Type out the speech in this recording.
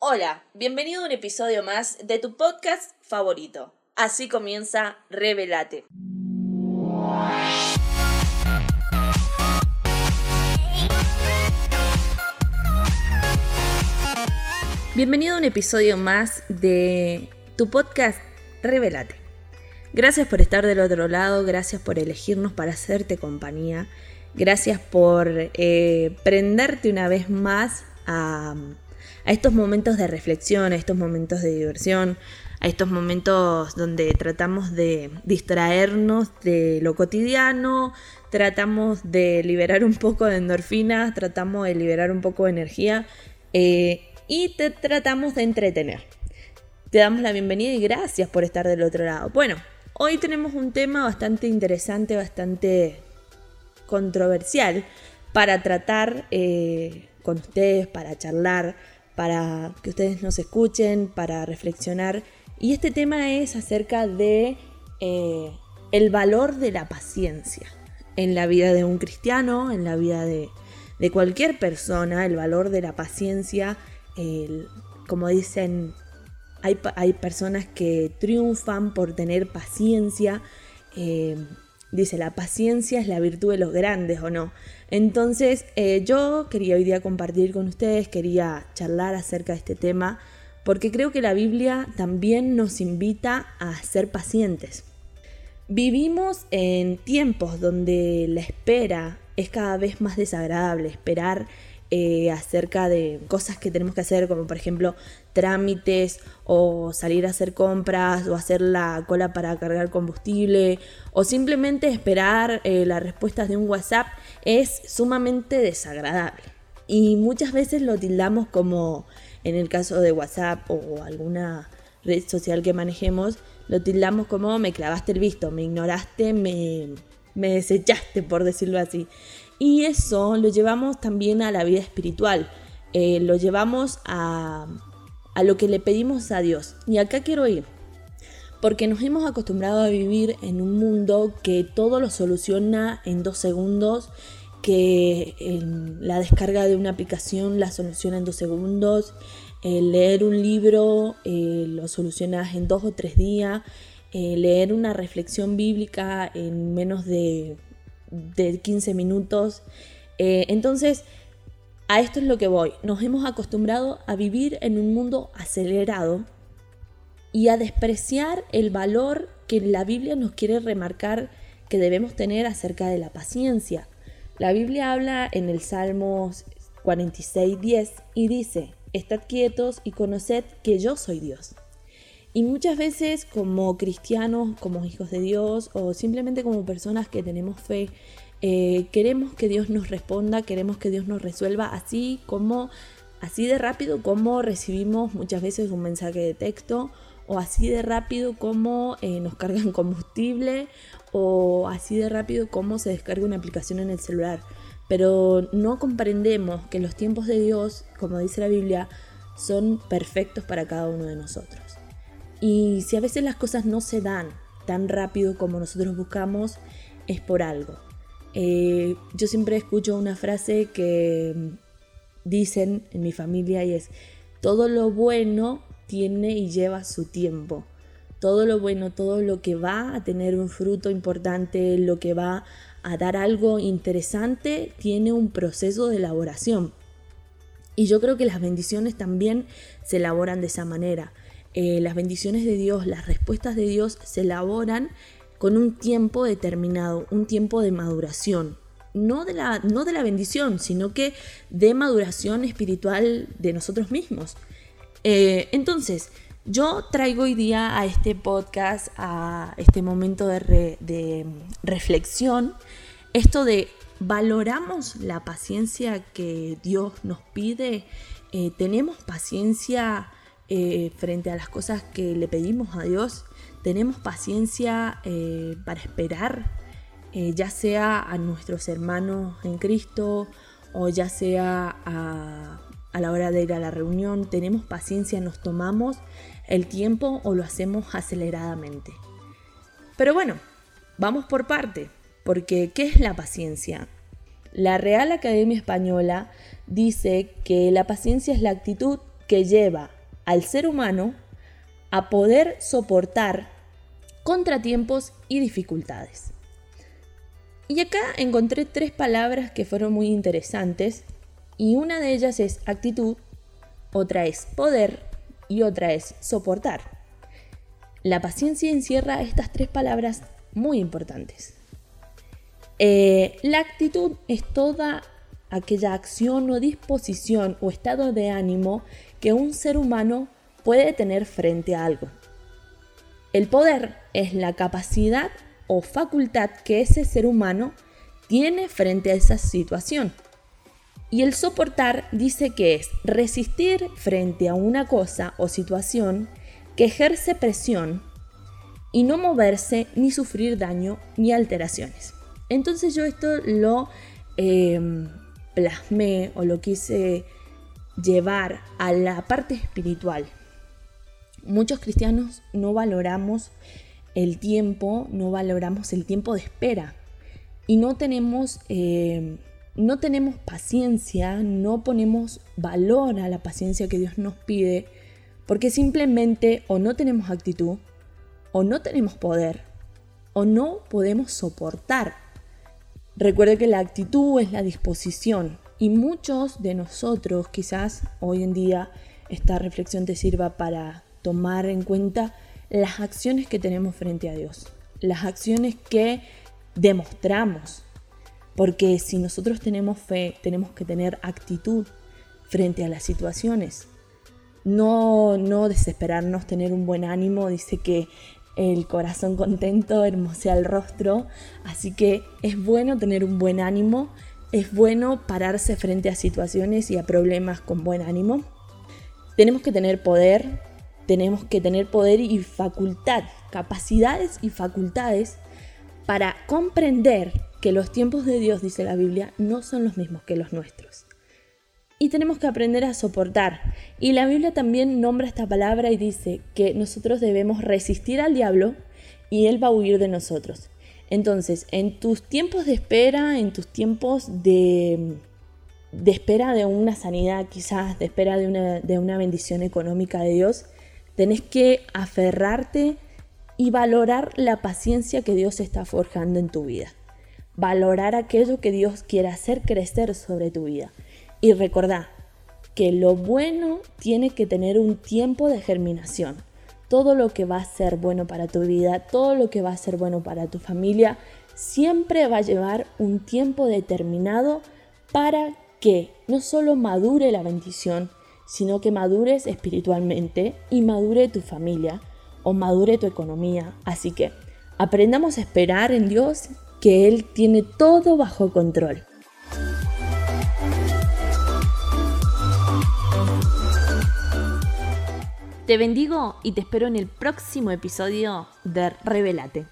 Hola, bienvenido a un episodio más de tu podcast favorito. Así comienza Revelate. Bienvenido a un episodio más de tu podcast Revelate. Gracias por estar del otro lado, gracias por elegirnos para hacerte compañía, gracias por eh, prenderte una vez más a a estos momentos de reflexión, a estos momentos de diversión, a estos momentos donde tratamos de distraernos de lo cotidiano, tratamos de liberar un poco de endorfinas, tratamos de liberar un poco de energía eh, y te tratamos de entretener. Te damos la bienvenida y gracias por estar del otro lado. Bueno, hoy tenemos un tema bastante interesante, bastante controversial para tratar eh, con ustedes, para charlar, para que ustedes nos escuchen, para reflexionar. Y este tema es acerca de eh, el valor de la paciencia en la vida de un cristiano, en la vida de, cualquier persona, el valor de la paciencia. como dicen, hay, hay, personas que triunfan por tener paciencia. Eh, dice, la paciencia es la virtud de los grandes o no. Entonces eh, yo quería hoy día compartir con ustedes, quería charlar acerca de este tema, porque creo que la Biblia también nos invita a ser pacientes. Vivimos en tiempos donde la espera es cada vez más desagradable, esperar eh, acerca de cosas que tenemos que hacer, como por ejemplo trámites o salir a hacer compras o hacer la cola para cargar combustible o simplemente esperar eh, las respuestas de un WhatsApp es sumamente desagradable. Y muchas veces lo tildamos como, en el caso de WhatsApp o alguna red social que manejemos, lo tildamos como me clavaste el visto, me ignoraste, me, me desechaste, por decirlo así. Y eso lo llevamos también a la vida espiritual, eh, lo llevamos a, a lo que le pedimos a Dios. Y acá quiero ir, porque nos hemos acostumbrado a vivir en un mundo que todo lo soluciona en dos segundos, que la descarga de una aplicación la soluciona en dos segundos, leer un libro eh, lo solucionas en dos o tres días, eh, leer una reflexión bíblica en menos de de 15 minutos. Eh, entonces, a esto es lo que voy. Nos hemos acostumbrado a vivir en un mundo acelerado y a despreciar el valor que la Biblia nos quiere remarcar que debemos tener acerca de la paciencia. La Biblia habla en el Salmo 46.10 y dice, Estad quietos y conoced que yo soy Dios. Y muchas veces como cristianos, como hijos de Dios o simplemente como personas que tenemos fe, eh, queremos que Dios nos responda, queremos que Dios nos resuelva así como así de rápido como recibimos muchas veces un mensaje de texto o así de rápido como eh, nos cargan combustible o así de rápido como se descarga una aplicación en el celular. Pero no comprendemos que los tiempos de Dios, como dice la Biblia, son perfectos para cada uno de nosotros. Y si a veces las cosas no se dan tan rápido como nosotros buscamos, es por algo. Eh, yo siempre escucho una frase que dicen en mi familia y es, todo lo bueno tiene y lleva su tiempo. Todo lo bueno, todo lo que va a tener un fruto importante, lo que va a dar algo interesante, tiene un proceso de elaboración. Y yo creo que las bendiciones también se elaboran de esa manera. Eh, las bendiciones de Dios, las respuestas de Dios se elaboran con un tiempo determinado, un tiempo de maduración. No de, la, no de la bendición, sino que de maduración espiritual de nosotros mismos. Eh, entonces, yo traigo hoy día a este podcast, a este momento de, reflexión, esto de valoramos la paciencia que Dios nos pide, eh, tenemos paciencia eh, frente a las cosas que le pedimos a Dios. Tenemos paciencia eh, para esperar, eh, ya sea a nuestros hermanos en Cristo o ya sea a, a la hora de ir a la reunión. Tenemos paciencia, nos tomamos el tiempo o lo hacemos aceleradamente. Pero bueno, vamos por parte, porque ¿qué es la paciencia? La Real Academia Española dice que la paciencia es la actitud que lleva al ser humano a poder soportar contratiempos y dificultades. Y acá encontré tres palabras que fueron muy interesantes y una de ellas es actitud, otra es poder y otra es soportar. La paciencia encierra estas tres palabras muy importantes. Eh, la actitud es toda aquella acción o disposición o estado de ánimo que un ser humano puede tener frente a algo. El poder es la capacidad o facultad que ese ser humano tiene frente a esa situación. Y el soportar dice que es resistir frente a una cosa o situación que ejerce presión y no moverse ni sufrir daño ni alteraciones. Entonces yo esto lo em, plasmé o lo quise llevar a la parte espiritual. Muchos cristianos no valoramos el tiempo, no valoramos el tiempo de espera. Y no tenemos, em, no tenemos paciencia, no ponemos valor a la paciencia que Dios nos pide porque simplemente o no tenemos actitud o no tenemos poder o no podemos soportar. Recuerde que la actitud es la disposición y muchos de nosotros quizás hoy en día esta reflexión te sirva para tomar en cuenta las acciones que tenemos frente a Dios, las acciones que demostramos. Porque si nosotros tenemos fe, tenemos que tener actitud frente a las situaciones. No, no desesperarnos, tener un buen ánimo. Dice que el corazón contento hermosea el rostro, así que es bueno tener un buen ánimo, es bueno pararse frente a situaciones y a problemas con buen ánimo. Tenemos que tener poder, tenemos que tener poder y facultad, capacidades y facultades para comprender que los tiempos de Dios, dice la Biblia, no son los mismos que los nuestros y tenemos que aprender a soportar. Y la Biblia también nombra esta palabra y dice que nosotros debemos resistir al diablo y él va a huir de nosotros. Entonces, en tus tiempos de espera, en tus tiempos de, espera de una sanidad, quizás de espera de una, de una bendición económica de Dios, tenés que aferrarte y valorar la paciencia que Dios está forjando en tu vida. Valorar aquello que Dios quiere hacer crecer sobre tu vida. Y recordá que lo bueno tiene que tener un tiempo de germinación. Todo lo que va a ser bueno para tu vida, todo lo que va a ser bueno para tu familia, siempre va a llevar un tiempo determinado para que no solo madure la bendición, sino que madures espiritualmente y madure tu familia o madure tu economía. Así que aprendamos a esperar en Dios que Él tiene todo bajo control. Te bendigo y te espero en el próximo episodio de Revelate.